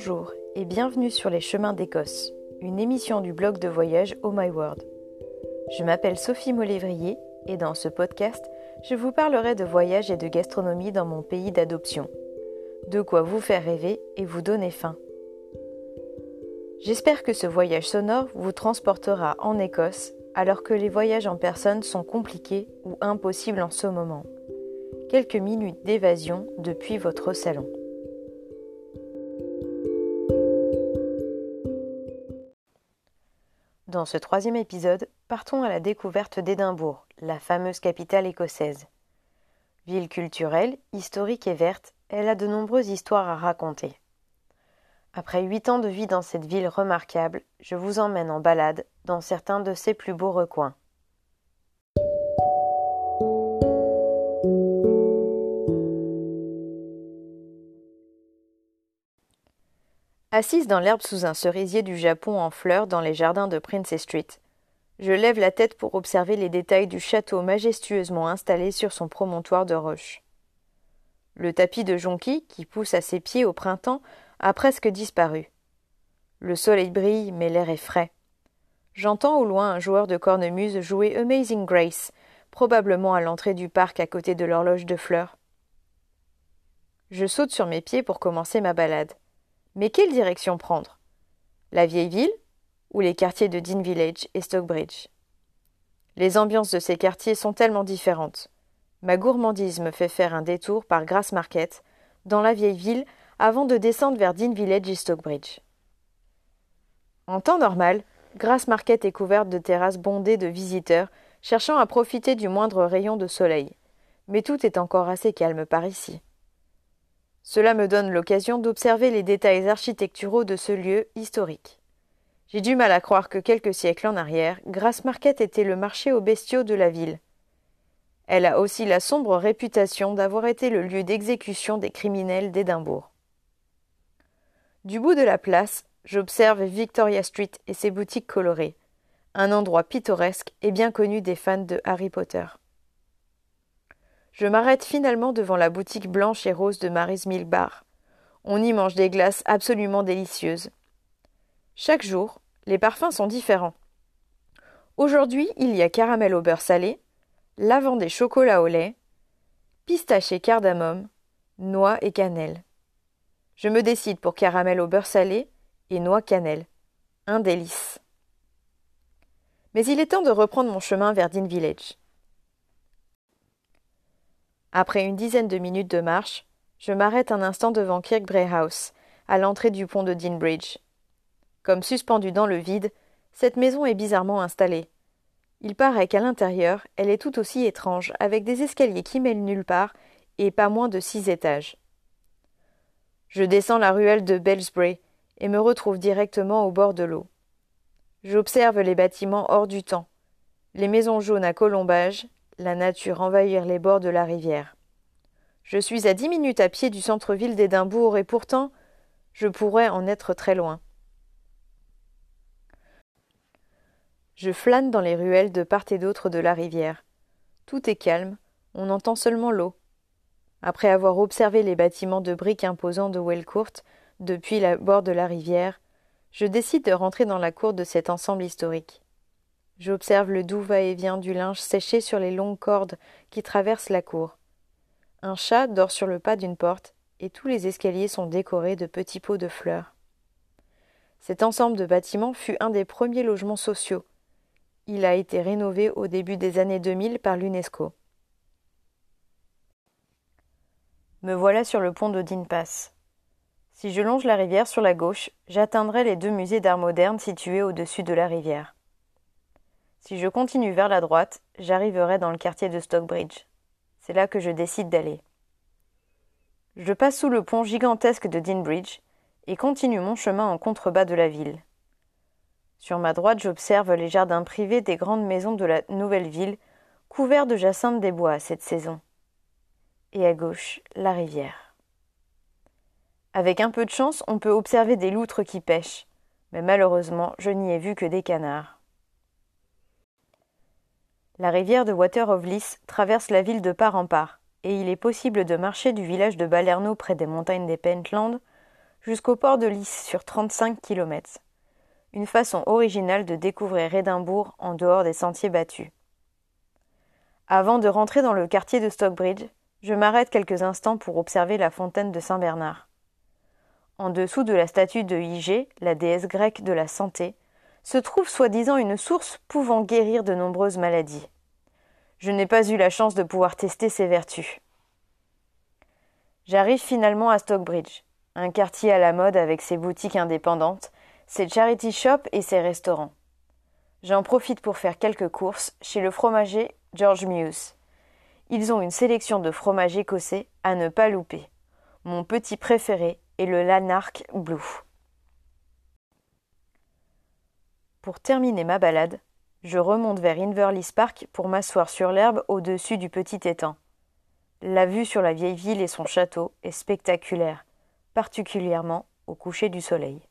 Bonjour et bienvenue sur les chemins d'Écosse, une émission du blog de voyage Oh My World. Je m'appelle Sophie Molévrier et dans ce podcast, je vous parlerai de voyage et de gastronomie dans mon pays d'adoption. De quoi vous faire rêver et vous donner faim. J'espère que ce voyage sonore vous transportera en Écosse alors que les voyages en personne sont compliqués ou impossibles en ce moment. Quelques minutes d'évasion depuis votre salon. Dans ce troisième épisode, partons à la découverte d'Édimbourg, la fameuse capitale écossaise. Ville culturelle, historique et verte, elle a de nombreuses histoires à raconter. Après huit ans de vie dans cette ville remarquable, je vous emmène en balade dans certains de ses plus beaux recoins. Assise dans l'herbe sous un cerisier du Japon en fleurs dans les jardins de Princess Street, je lève la tête pour observer les détails du château majestueusement installé sur son promontoire de roches. Le tapis de jonquilles, qui pousse à ses pieds au printemps, a presque disparu. Le soleil brille, mais l'air est frais. J'entends au loin un joueur de cornemuse jouer Amazing Grace, probablement à l'entrée du parc à côté de l'horloge de fleurs. Je saute sur mes pieds pour commencer ma balade. Mais quelle direction prendre? La vieille ville ou les quartiers de Dean Village et Stockbridge? Les ambiances de ces quartiers sont tellement différentes. Ma gourmandise me fait faire un détour par Grass Market, dans la vieille ville, avant de descendre vers Dean Village et Stockbridge. En temps normal, Grass Market est couverte de terrasses bondées de visiteurs cherchant à profiter du moindre rayon de soleil. Mais tout est encore assez calme par ici. Cela me donne l'occasion d'observer les détails architecturaux de ce lieu historique. J'ai du mal à croire que quelques siècles en arrière, Grass Market était le marché aux bestiaux de la ville. Elle a aussi la sombre réputation d'avoir été le lieu d'exécution des criminels d'Édimbourg. Du bout de la place, j'observe Victoria Street et ses boutiques colorées, un endroit pittoresque et bien connu des fans de Harry Potter. Je m'arrête finalement devant la boutique blanche et rose de Mary's Milk Bar. On y mange des glaces absolument délicieuses. Chaque jour, les parfums sont différents. Aujourd'hui, il y a caramel au beurre salé, lavande et chocolat au lait, pistache et cardamome, noix et cannelle. Je me décide pour caramel au beurre salé et noix cannelle. Un délice. Mais il est temps de reprendre mon chemin vers Dean Village. Après une dizaine de minutes de marche, je m'arrête un instant devant Kirkbray House, à l'entrée du pont de Dean Bridge. Comme suspendue dans le vide, cette maison est bizarrement installée. Il paraît qu'à l'intérieur, elle est tout aussi étrange, avec des escaliers qui mêlent nulle part et pas moins de six étages. Je descends la ruelle de Bellsbray et me retrouve directement au bord de l'eau. J'observe les bâtiments hors du temps, les maisons jaunes à colombages, la nature envahir les bords de la rivière. Je suis à dix minutes à pied du centre-ville d'Édimbourg et pourtant je pourrais en être très loin. Je flâne dans les ruelles de part et d'autre de la rivière. Tout est calme, on entend seulement l'eau. Après avoir observé les bâtiments de briques imposants de Wellcourt depuis la bord de la rivière, je décide de rentrer dans la cour de cet ensemble historique. J'observe le doux va-et-vient du linge séché sur les longues cordes qui traversent la cour. Un chat dort sur le pas d'une porte, et tous les escaliers sont décorés de petits pots de fleurs. Cet ensemble de bâtiments fut un des premiers logements sociaux. Il a été rénové au début des années 2000 par l'UNESCO. Me voilà sur le pont de Pass. Si je longe la rivière sur la gauche, j'atteindrai les deux musées d'art moderne situés au-dessus de la rivière. Si je continue vers la droite, j'arriverai dans le quartier de Stockbridge. C'est là que je décide d'aller. Je passe sous le pont gigantesque de Deanbridge et continue mon chemin en contrebas de la ville. Sur ma droite, j'observe les jardins privés des grandes maisons de la nouvelle ville, couverts de jacinthes des bois à cette saison. Et à gauche, la rivière. Avec un peu de chance, on peut observer des loutres qui pêchent, mais malheureusement, je n'y ai vu que des canards. La rivière de Water of Lys traverse la ville de part en part, et il est possible de marcher du village de Balerno près des montagnes des Pentlands jusqu'au port de Lys sur 35 km. Une façon originale de découvrir Édimbourg en dehors des sentiers battus. Avant de rentrer dans le quartier de Stockbridge, je m'arrête quelques instants pour observer la fontaine de Saint-Bernard. En dessous de la statue de Hygée, la déesse grecque de la santé, se trouve soi-disant une source pouvant guérir de nombreuses maladies. Je n'ai pas eu la chance de pouvoir tester ses vertus. J'arrive finalement à Stockbridge, un quartier à la mode avec ses boutiques indépendantes, ses charity shops et ses restaurants. J'en profite pour faire quelques courses chez le fromager George Muse. Ils ont une sélection de fromages écossais à ne pas louper. Mon petit préféré est le Lanark Blue. Pour terminer ma balade, je remonte vers Inverleith Park pour m'asseoir sur l'herbe au-dessus du petit étang. La vue sur la vieille ville et son château est spectaculaire, particulièrement au coucher du soleil.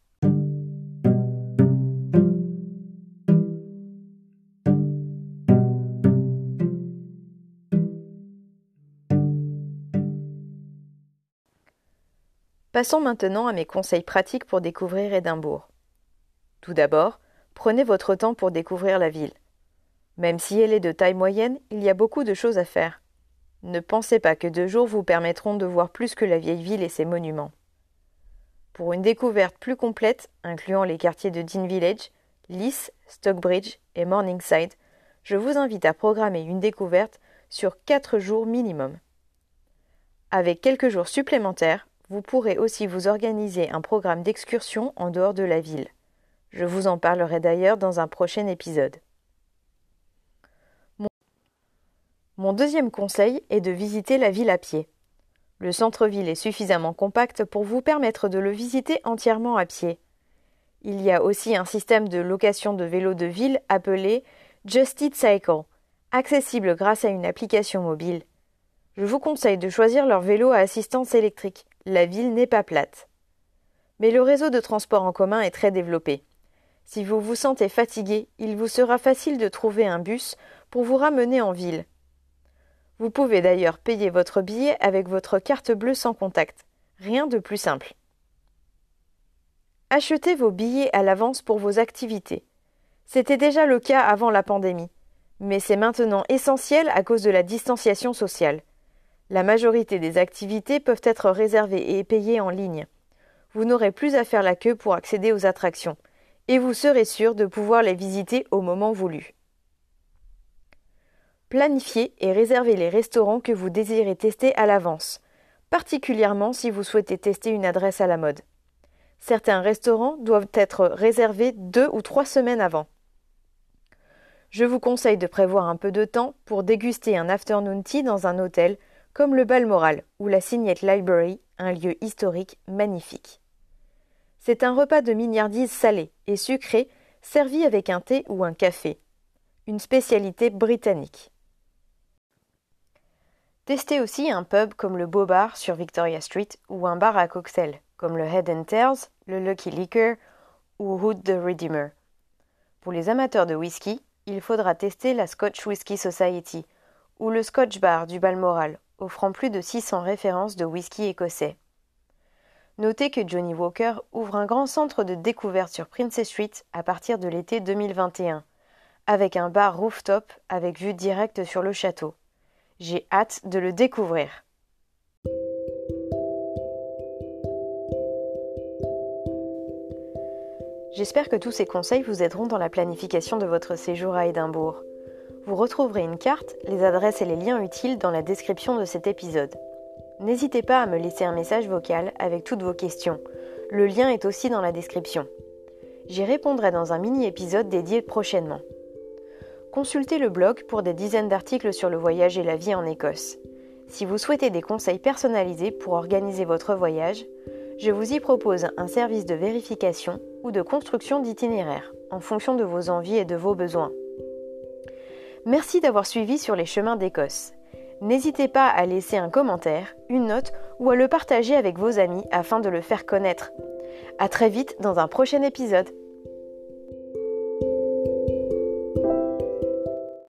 Passons maintenant à mes conseils pratiques pour découvrir Édimbourg. Tout d'abord, prenez votre temps pour découvrir la ville. Même si elle est de taille moyenne, il y a beaucoup de choses à faire. Ne pensez pas que deux jours vous permettront de voir plus que la vieille ville et ses monuments. Pour une découverte plus complète, incluant les quartiers de Dean Village, Lys, Stockbridge et Morningside, je vous invite à programmer une découverte sur quatre jours minimum. Avec quelques jours supplémentaires, vous pourrez aussi vous organiser un programme d'excursion en dehors de la ville. Je vous en parlerai d'ailleurs dans un prochain épisode. Mon deuxième conseil est de visiter la ville à pied. Le centre-ville est suffisamment compact pour vous permettre de le visiter entièrement à pied. Il y a aussi un système de location de vélos de ville appelé Just Cycle, accessible grâce à une application mobile. Je vous conseille de choisir leur vélo à assistance électrique la ville n'est pas plate. Mais le réseau de transport en commun est très développé. Si vous vous sentez fatigué, il vous sera facile de trouver un bus pour vous ramener en ville. Vous pouvez d'ailleurs payer votre billet avec votre carte bleue sans contact. Rien de plus simple. Achetez vos billets à l'avance pour vos activités. C'était déjà le cas avant la pandémie, mais c'est maintenant essentiel à cause de la distanciation sociale. La majorité des activités peuvent être réservées et payées en ligne. Vous n'aurez plus à faire la queue pour accéder aux attractions, et vous serez sûr de pouvoir les visiter au moment voulu. Planifiez et réservez les restaurants que vous désirez tester à l'avance, particulièrement si vous souhaitez tester une adresse à la mode. Certains restaurants doivent être réservés deux ou trois semaines avant. Je vous conseille de prévoir un peu de temps pour déguster un afternoon tea dans un hôtel comme le Balmoral ou la Signette Library, un lieu historique magnifique. C'est un repas de mignardise salé et sucré servi avec un thé ou un café, une spécialité britannique. Testez aussi un pub comme le Beau Bar sur Victoria Street ou un bar à cocktails comme le Head and Tails, le Lucky Liquor ou Hood the Redeemer. Pour les amateurs de whisky, il faudra tester la Scotch Whisky Society ou le Scotch Bar du Balmoral offrant plus de 600 références de whisky écossais. Notez que Johnny Walker ouvre un grand centre de découverte sur Princess Street à partir de l'été 2021, avec un bar rooftop avec vue directe sur le château. J'ai hâte de le découvrir. J'espère que tous ces conseils vous aideront dans la planification de votre séjour à Édimbourg. Vous retrouverez une carte, les adresses et les liens utiles dans la description de cet épisode. N'hésitez pas à me laisser un message vocal avec toutes vos questions. Le lien est aussi dans la description. J'y répondrai dans un mini-épisode dédié prochainement. Consultez le blog pour des dizaines d'articles sur le voyage et la vie en Écosse. Si vous souhaitez des conseils personnalisés pour organiser votre voyage, je vous y propose un service de vérification ou de construction d'itinéraire en fonction de vos envies et de vos besoins. Merci d'avoir suivi sur les chemins d'Écosse. N'hésitez pas à laisser un commentaire, une note ou à le partager avec vos amis afin de le faire connaître. A très vite dans un prochain épisode.